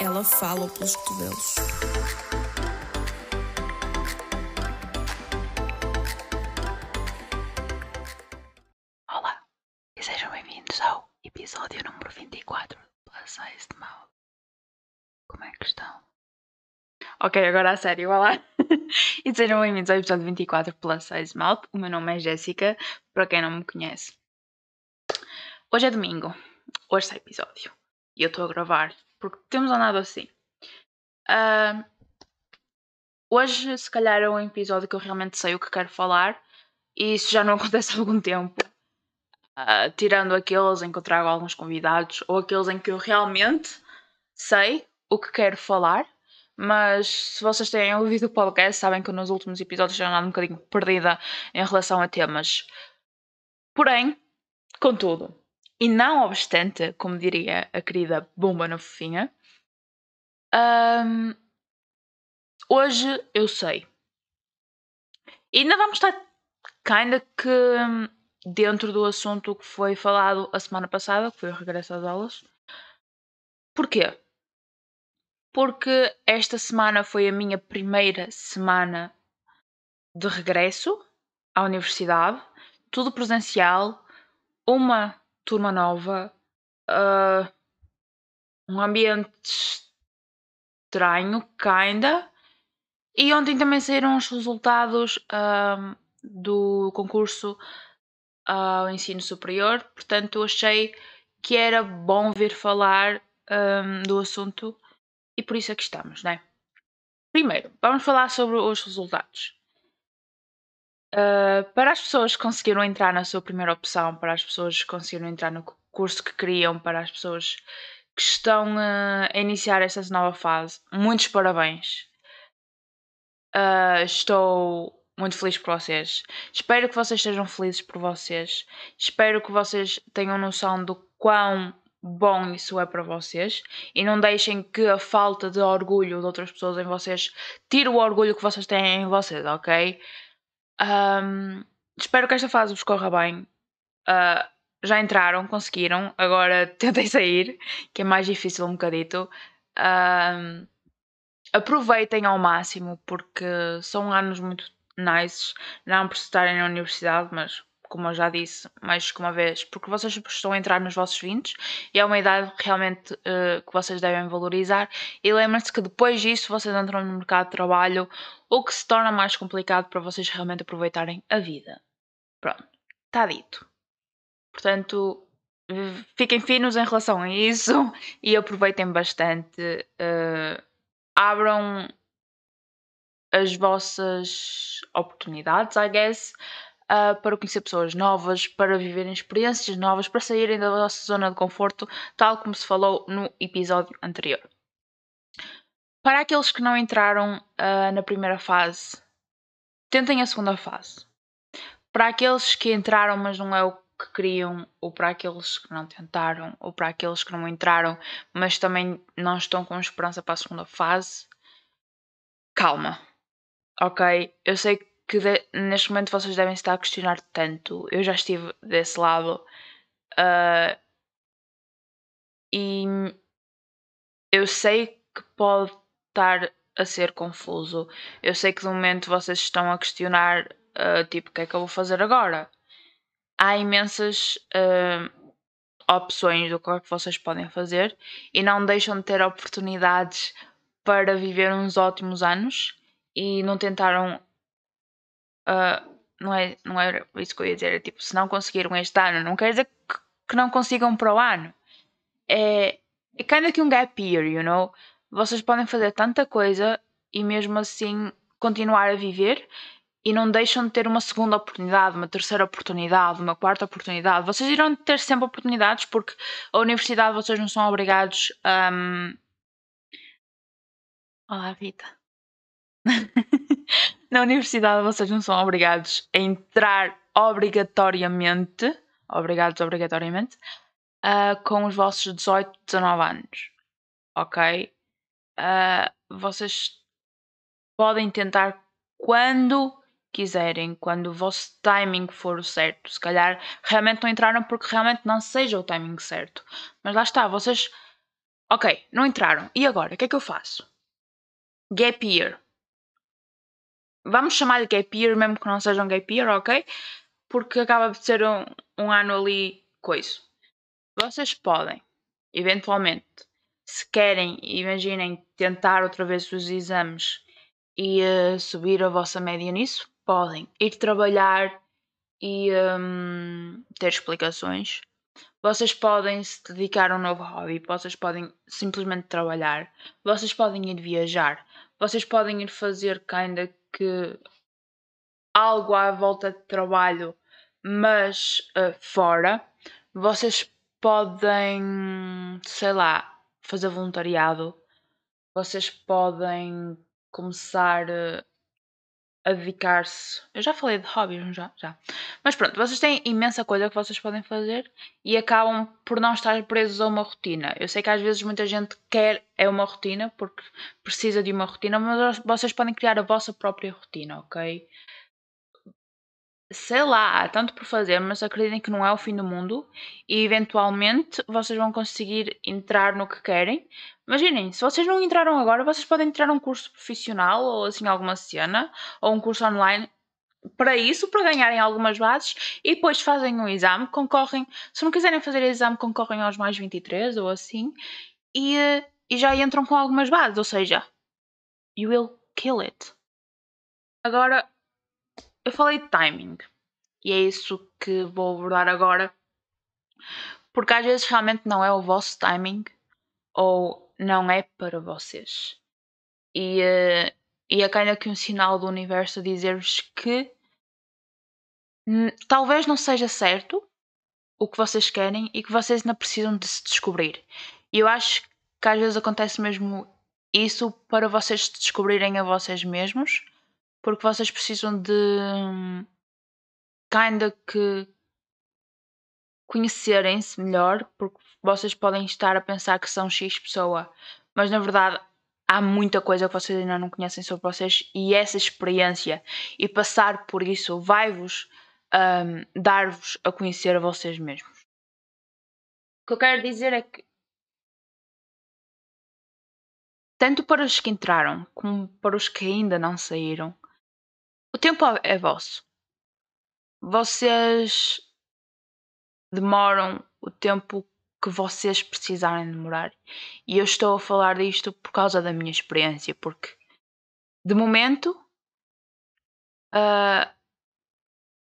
Ela fala pelos cotovelos. Olá e sejam bem-vindos ao episódio número 24 do Plus Size de Mal. Como é que estão? Ok, agora a sério, olá! e sejam bem-vindos ao episódio 24 Plus Size Mouth. O meu nome é Jéssica, para quem não me conhece. Hoje é domingo, hoje sai episódio. E eu estou a gravar, porque temos andado assim. Ah, hoje, se calhar, é um episódio que eu realmente sei o que quero falar. E isso já não acontece há algum tempo. Ah, tirando aqueles em que eu trago alguns convidados, ou aqueles em que eu realmente sei o que quero falar. Mas se vocês têm ouvido o podcast, sabem que nos últimos episódios já andado um bocadinho perdida em relação a temas. Porém, contudo, e não obstante, como diria a querida Bomba na Fofinha, hum, hoje eu sei. E ainda vamos estar kinda que hum, dentro do assunto que foi falado a semana passada, que foi o regresso às aulas. Porquê? Porque esta semana foi a minha primeira semana de regresso à universidade, tudo presencial, uma turma nova, uh, um ambiente estranho, kinda. E ontem também saíram os resultados uh, do concurso ao ensino superior, portanto achei que era bom vir falar um, do assunto e por isso aqui estamos, né? Primeiro, vamos falar sobre os resultados. Uh, para as pessoas que conseguiram entrar na sua primeira opção, para as pessoas que conseguiram entrar no curso que queriam, para as pessoas que estão uh, a iniciar esta nova fase, muitos parabéns. Uh, estou muito feliz por vocês. Espero que vocês estejam felizes por vocês. Espero que vocês tenham noção do quão bom isso é para vocês e não deixem que a falta de orgulho de outras pessoas em vocês tire o orgulho que vocês têm em vocês, ok? Um, espero que esta fase vos corra bem. Uh, já entraram, conseguiram, agora tentem sair, que é mais difícil um bocadito. Um, aproveitem ao máximo porque são anos muito nice, não por estarem na universidade, mas como eu já disse mais que uma vez, porque vocês estão a entrar nos vossos 20 e é uma idade realmente uh, que vocês devem valorizar. E lembrem-se que depois disso vocês entram no mercado de trabalho, o que se torna mais complicado para vocês realmente aproveitarem a vida. Pronto, está dito. Portanto, fiquem finos em relação a isso e aproveitem bastante. Uh, abram as vossas oportunidades, I guess uh, para conhecer pessoas novas, para viverem experiências novas, para saírem da vossa zona de conforto, tal como se falou no episódio anterior. Para aqueles que não entraram uh, na primeira fase, tentem a segunda fase. Para aqueles que entraram, mas não é o que queriam, ou para aqueles que não tentaram, ou para aqueles que não entraram, mas também não estão com esperança para a segunda fase, calma. Ok? Eu sei que que de, neste momento vocês devem estar a questionar tanto. Eu já estive desse lado. Uh, e eu sei que pode estar a ser confuso. Eu sei que de momento vocês estão a questionar, uh, tipo, o que é que eu vou fazer agora? Há imensas uh, opções do que é que vocês podem fazer e não deixam de ter oportunidades para viver uns ótimos anos e não tentaram Uh, não, é, não era isso que eu ia dizer. É tipo, se não conseguiram este ano, não quer dizer que, que não consigam para o ano. É, é kind of um gap year, you know? Vocês podem fazer tanta coisa e mesmo assim continuar a viver e não deixam de ter uma segunda oportunidade, uma terceira oportunidade, uma quarta oportunidade. Vocês irão ter sempre oportunidades porque a universidade vocês não são obrigados a. Um... Olá, Rita. Na universidade vocês não são obrigados a entrar obrigatoriamente, obrigados obrigatoriamente, uh, com os vossos 18, 19 anos. Ok? Uh, vocês podem tentar quando quiserem, quando o vosso timing for o certo. Se calhar realmente não entraram porque realmente não seja o timing certo. Mas lá está, vocês. Ok, não entraram. E agora? O que é que eu faço? Gap year. Vamos chamar de gap year, mesmo que não seja um gap year, ok? Porque acaba de ser um, um ano ali coisa. Vocês podem, eventualmente, se querem, imaginem, tentar outra vez os exames e uh, subir a vossa média nisso, podem ir trabalhar e um, ter explicações. Vocês podem se dedicar a um novo hobby, vocês podem simplesmente trabalhar, vocês podem ir viajar, vocês podem ir fazer kinda que algo à volta de trabalho, mas uh, fora. Vocês podem, sei lá, fazer voluntariado. Vocês podem começar uh, a dedicar-se. Eu já falei de hobbies, já? Já. Mas pronto, vocês têm imensa coisa que vocês podem fazer e acabam por não estar presos a uma rotina. Eu sei que às vezes muita gente quer é uma rotina porque precisa de uma rotina, mas vocês podem criar a vossa própria rotina, ok? Sei lá, há tanto por fazer, mas acreditem que não é o fim do mundo e eventualmente vocês vão conseguir entrar no que querem. Imaginem, se vocês não entraram agora, vocês podem entrar num curso profissional ou assim alguma cena, ou um curso online para isso, para ganharem algumas bases e depois fazem um exame, concorrem. Se não quiserem fazer exame, concorrem aos mais 23 ou assim e, e já entram com algumas bases, ou seja, you will kill it. Agora, eu falei de timing e é isso que vou abordar agora, porque às vezes realmente não é o vosso timing ou não é para vocês. E, uh, e é ainda que um sinal do universo a dizer-vos que talvez não seja certo o que vocês querem e que vocês ainda precisam de se descobrir. E eu acho que às vezes acontece mesmo isso para vocês descobrirem a vocês mesmos porque vocês precisam de kinda que conhecerem-se melhor, porque vocês podem estar a pensar que são X pessoa, mas na verdade há muita coisa que vocês ainda não conhecem sobre vocês e essa experiência e passar por isso vai-vos um, dar-vos a conhecer a vocês mesmos. O que eu quero dizer é que tanto para os que entraram como para os que ainda não saíram, o tempo é vosso. Vocês demoram o tempo que vocês precisarem demorar. E eu estou a falar disto por causa da minha experiência, porque de momento uh,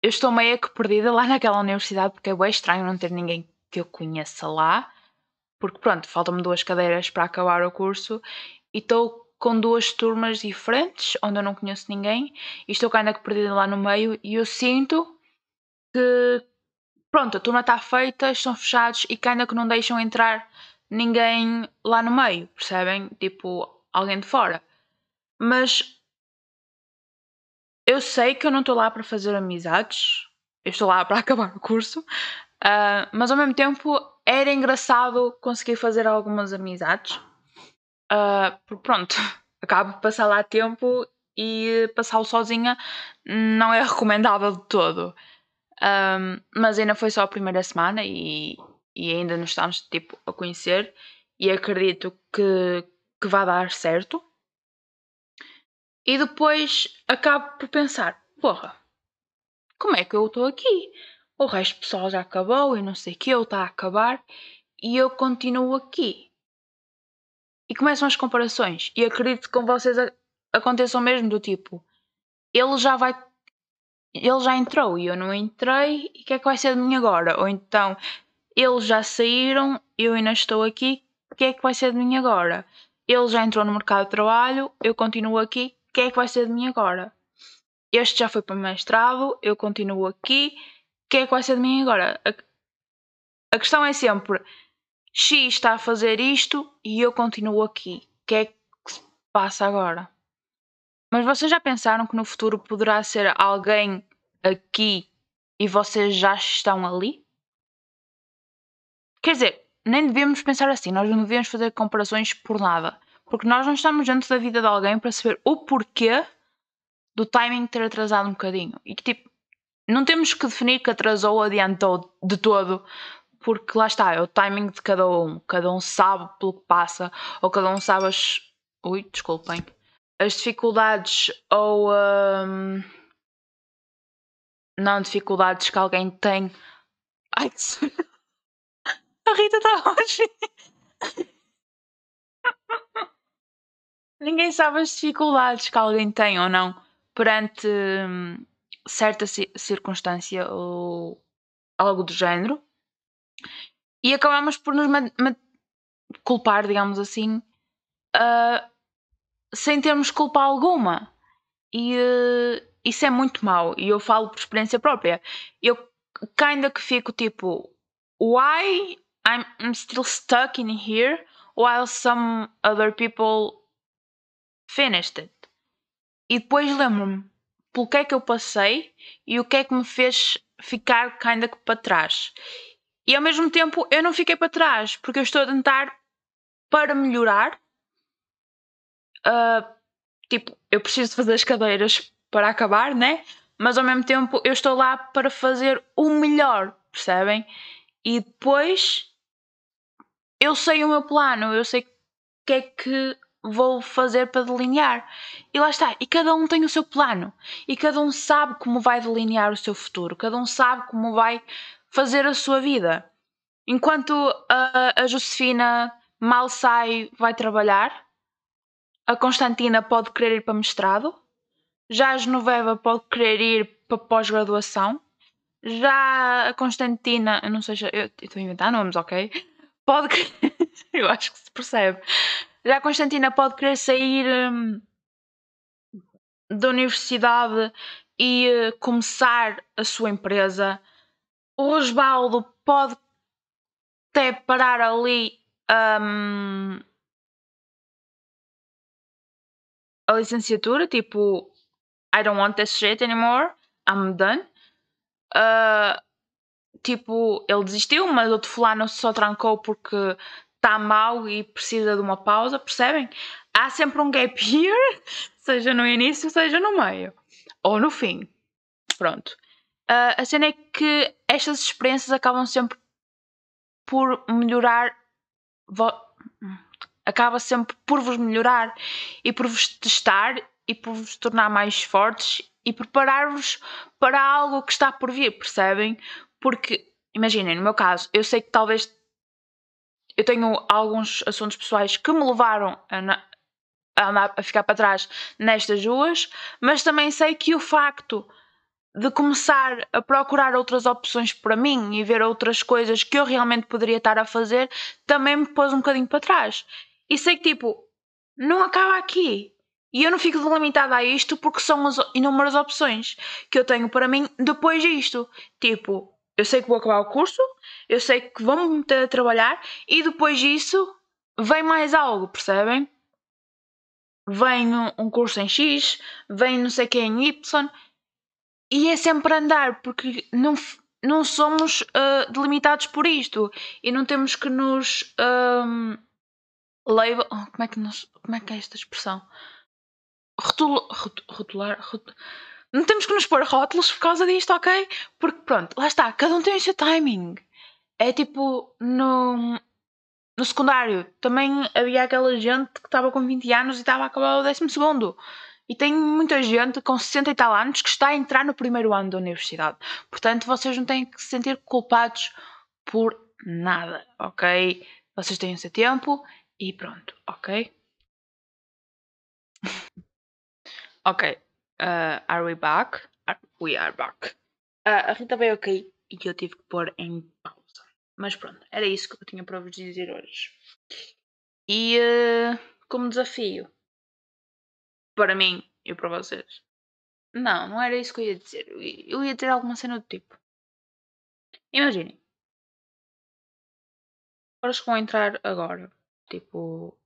eu estou meio que perdida lá naquela universidade porque é bem estranho não ter ninguém que eu conheça lá. Porque pronto, faltam-me duas cadeiras para acabar o curso e estou com duas turmas diferentes, onde eu não conheço ninguém, e estou ainda que perdida lá no meio, e eu sinto que, pronto, a turma está feita, estão fechados, e ainda que não deixam entrar ninguém lá no meio, percebem? Tipo, alguém de fora. Mas eu sei que eu não estou lá para fazer amizades, eu estou lá para acabar o curso, uh, mas ao mesmo tempo era engraçado conseguir fazer algumas amizades Uh, pronto, acabo de passar lá tempo e passá-lo sozinha não é recomendável de todo. Um, mas ainda foi só a primeira semana e, e ainda nos estamos tipo, a conhecer e acredito que, que vai dar certo. E depois acabo por pensar, porra, como é que eu estou aqui? O resto do pessoal já acabou e não sei o que, eu está a acabar e eu continuo aqui. E começam as comparações. E acredito que com vocês aconteçam mesmo do tipo, ele já vai. Ele já entrou e eu não entrei, e o que é que vai ser de mim agora? Ou então, eles já saíram, eu ainda estou aqui, o que é que vai ser de mim agora? Ele já entrou no mercado de trabalho, eu continuo aqui, o que é que vai ser de mim agora? Este já foi para o mestrado, eu continuo aqui, o que é que vai ser de mim agora? A, a questão é sempre X está a fazer isto e eu continuo aqui. O que é que se passa agora? Mas vocês já pensaram que no futuro poderá ser alguém aqui e vocês já estão ali? Quer dizer, nem devemos pensar assim, nós não devemos fazer comparações por nada. Porque nós não estamos dentro da vida de alguém para saber o porquê do timing ter atrasado um bocadinho. E que tipo, não temos que definir que atrasou ou adiantou de todo, porque lá está, é o timing de cada um. Cada um sabe pelo que passa, ou cada um sabe as. Ui, desculpem. As dificuldades ou. Um... Não dificuldades que alguém tem. Ai, que. A Rita está hoje. Ninguém sabe as dificuldades que alguém tem ou não perante hum, certa circunstância ou algo do género e acabamos por nos culpar, digamos assim, uh, sem termos culpa alguma. E uh, isso é muito mau. E eu falo por experiência própria. Eu ainda que fico tipo, why I'm still stuck in here while some other people finished it. E depois lembro-me pelo que é que eu passei e o que é que me fez ficar ainda que para trás. E ao mesmo tempo eu não fiquei para trás, porque eu estou a tentar para melhorar. Uh, tipo, eu preciso fazer as cadeiras para acabar, né? Mas ao mesmo tempo eu estou lá para fazer o melhor, percebem? E depois eu sei o meu plano, eu sei o que é que vou fazer para delinear. E lá está. E cada um tem o seu plano. E cada um sabe como vai delinear o seu futuro. Cada um sabe como vai fazer a sua vida. Enquanto a, a Josefina mal sai, vai trabalhar, a Constantina pode querer ir para mestrado, já a Genoveva pode querer ir para pós-graduação, já a Constantina, não sei, eu estou a inventar nomes, ok? Pode eu acho que se percebe. Já a Constantina pode querer sair hum, da universidade e uh, começar a sua empresa o Osvaldo pode até parar ali um, a licenciatura, tipo, I don't want this shit anymore, I'm done. Uh, tipo, ele desistiu, mas outro fulano só trancou porque está mal e precisa de uma pausa, percebem? Há sempre um gap year, seja no início, seja no meio. Ou no fim. Pronto. Uh, a cena é que estas experiências acabam sempre por melhorar. Acaba sempre por vos melhorar e por vos testar e por vos tornar mais fortes e preparar-vos para algo que está por vir, percebem? Porque, imaginem, no meu caso, eu sei que talvez eu tenho alguns assuntos pessoais que me levaram a, a, a ficar para trás nestas duas, mas também sei que o facto de começar a procurar outras opções para mim e ver outras coisas que eu realmente poderia estar a fazer, também me pôs um bocadinho para trás. E sei que, tipo, não acaba aqui. E eu não fico delimitada a isto porque são as inúmeras opções que eu tenho para mim depois disto. Tipo, eu sei que vou acabar o curso, eu sei que vou me meter a trabalhar e depois disso vem mais algo, percebem? Vem um curso em X, vem não sei o que em Y e é sempre andar, porque não, não somos uh, delimitados por isto e não temos que nos um, label. Oh, como, é que nos, como é que é esta expressão? Rotul, rot, rotular. Rot, não temos que nos pôr rótulos por causa disto, ok? Porque pronto, lá está, cada um tem o seu timing. É tipo no, no secundário também havia aquela gente que estava com 20 anos e estava a acabar o décimo segundo. E tem muita gente com 60 e tal anos que está a entrar no primeiro ano da universidade. Portanto, vocês não têm que se sentir culpados por nada, ok? Vocês têm o seu tempo e pronto, ok? ok. Uh, are we back? we are back. Uh, a Rita veio ok e eu tive que pôr em pausa. Mas pronto, era isso que eu tinha para vos dizer hoje. E uh, como desafio, para mim e para vocês. Não, não era isso que eu ia dizer. Eu ia ter alguma cena do tipo. Imaginem. Os que vão entrar agora, tipo,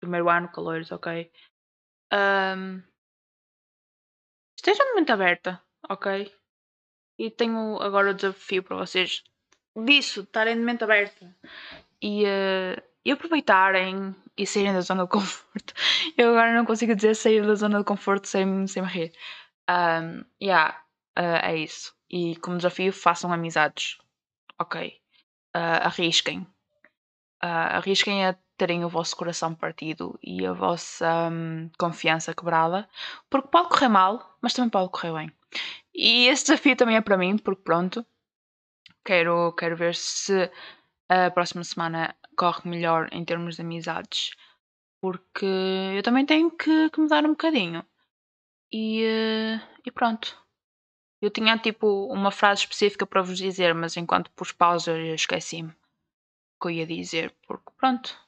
primeiro ano, calores, ok? Um, estejam mente aberta, ok? E tenho agora o desafio para vocês disso, estarem de mente aberta e, uh, e aproveitarem e saírem da zona de conforto. Eu agora não consigo dizer sair da zona de conforto sem, sem me rir. Um, yeah, uh, é isso. E como desafio, façam amizades. Ok. Uh, arrisquem. Uh, arrisquem a terem o vosso coração partido e a vossa um, confiança quebrada, porque pode correr mal, mas também pode correr bem. E esse desafio também é para mim, porque pronto, quero, quero ver se a próxima semana corre melhor em termos de amizades, porque eu também tenho que, que mudar um bocadinho. E, uh, e pronto. Eu tinha tipo uma frase específica para vos dizer, mas enquanto pus pausa eu esqueci-me o que eu ia dizer, porque pronto.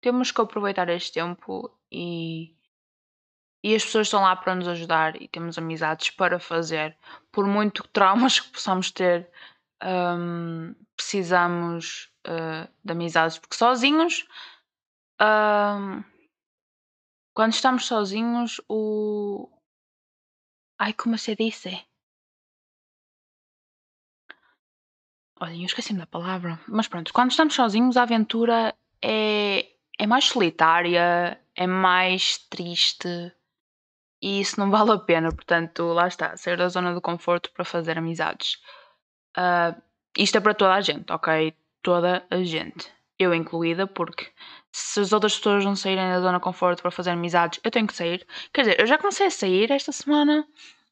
Temos que aproveitar este tempo e, e as pessoas estão lá para nos ajudar e temos amizades para fazer. Por muito traumas que possamos ter, um, precisamos uh, de amizades, porque sozinhos. Um, quando estamos sozinhos, o. Ai, como se disse? Olhem, eu esqueci-me da palavra. Mas pronto, quando estamos sozinhos, a aventura é, é mais solitária, é mais triste. E isso não vale a pena. Portanto, lá está, sair da zona do conforto para fazer amizades. Uh, isto é para toda a gente, ok? Toda a gente. Eu incluída, porque se as outras pessoas não saírem da zona de conforto para fazer amizades, eu tenho que sair. Quer dizer, eu já comecei a sair esta semana,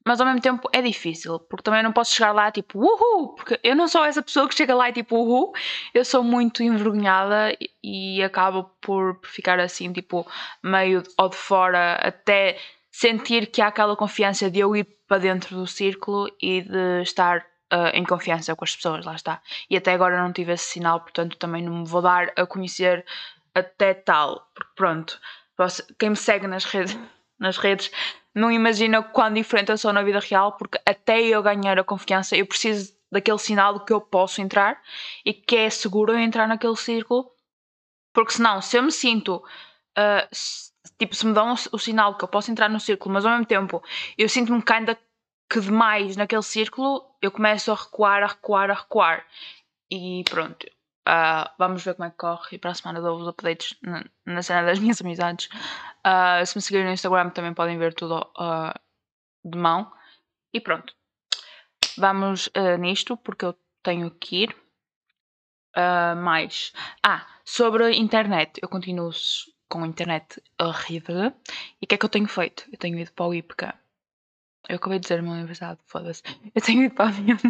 mas ao mesmo tempo é difícil, porque também não posso chegar lá tipo uhul, porque eu não sou essa pessoa que chega lá e tipo uhul, eu sou muito envergonhada e, e acabo por ficar assim, tipo, meio ou de fora, até sentir que há aquela confiança de eu ir para dentro do círculo e de estar uh, em confiança com as pessoas, lá está. E até agora não tive esse sinal, portanto também não me vou dar a conhecer até tal, porque pronto, quem me segue nas redes, nas redes não imagina quão diferente eu sou na vida real, porque até eu ganhar a confiança eu preciso daquele sinal de que eu posso entrar e que é seguro eu entrar naquele círculo, porque senão, se eu me sinto, uh, tipo, se me dão o, o, sinal que eu posso entrar no círculo, mas ao mesmo tempo eu sinto-me ainda que demais naquele círculo, eu começo a recuar, a recuar, a recuar. E pronto, Uh, vamos ver como é que corre e para a semana dou os updates na, na cena das minhas amizades. Uh, se me seguirem no Instagram também podem ver tudo uh, de mão. E pronto. Vamos nisto porque eu tenho que ir. mais. Ah, sobre a internet. Eu continuo com a internet horrível. E o que é que eu tenho feito? Eu tenho ido para o IPCA. Eu acabei de dizer o meu aniversário, foda-se. Eu tenho ido para a minha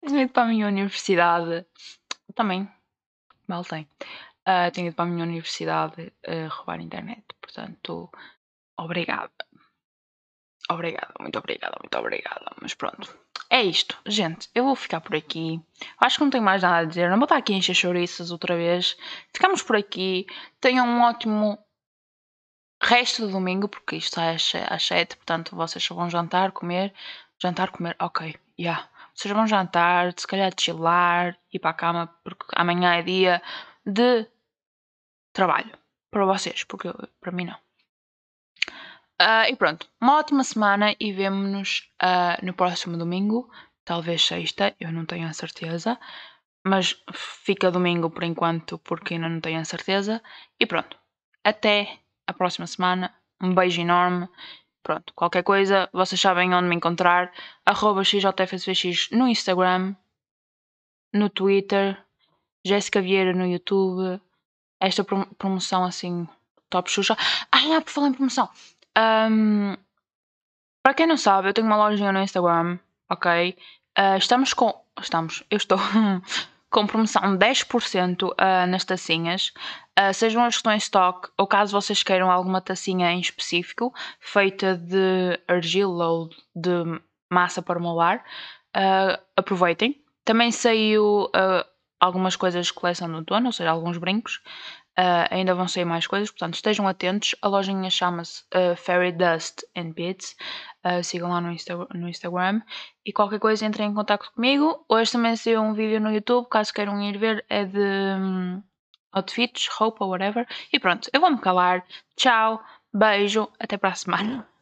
tenho ido para a minha universidade. Também. Mal tem. Uh, tenho ido para a minha universidade uh, roubar a internet. Portanto, obrigada. Obrigada, muito obrigada, muito obrigada. Mas pronto. É isto, gente. Eu vou ficar por aqui. Acho que não tenho mais nada a dizer. Não vou estar aqui a encher chouriças outra vez. Ficamos por aqui. Tenham um ótimo resto do domingo, porque isto é às 7, portanto vocês só vão jantar, comer. Jantar, comer, ok, já. Yeah vocês vão jantar, se calhar chilar, ir para a cama, porque amanhã é dia de trabalho para vocês, porque para mim não. Uh, e pronto, uma ótima semana e vemo-nos uh, no próximo domingo, talvez sexta, eu não tenho a certeza, mas fica domingo por enquanto porque ainda não tenho a certeza. E pronto, até a próxima semana, um beijo enorme Pronto, qualquer coisa, vocês sabem onde me encontrar. Arroba XJFSVX no Instagram, no Twitter, Jéssica Vieira no YouTube. Esta promoção assim, top Xuxa. Ah, por falar em promoção. Um, para quem não sabe, eu tenho uma lojinha no Instagram, ok? Uh, estamos com. Estamos, eu estou com promoção 10% uh, ah, nas tacinhas, uh, sejam as que estão em stock ou caso vocês queiram alguma tacinha em específico, feita de argila ou de massa para molar, uh, aproveitem. Também saiu algumas coisas de coleção do outono, ou seja, alguns brincos. Uh, ainda vão sair mais coisas, portanto estejam atentos. A lojinha chama-se uh, Fairy Dust and Bits. Uh, sigam lá no, Insta no, Instagram e qualquer coisa entrem em contato comigo. Hoje também saiu um vídeo no YouTube, caso queiram ir ver, é de um, outfits, roupa, whatever. E pronto, eu vou-me calar. Tchau, beijo, até para a semana.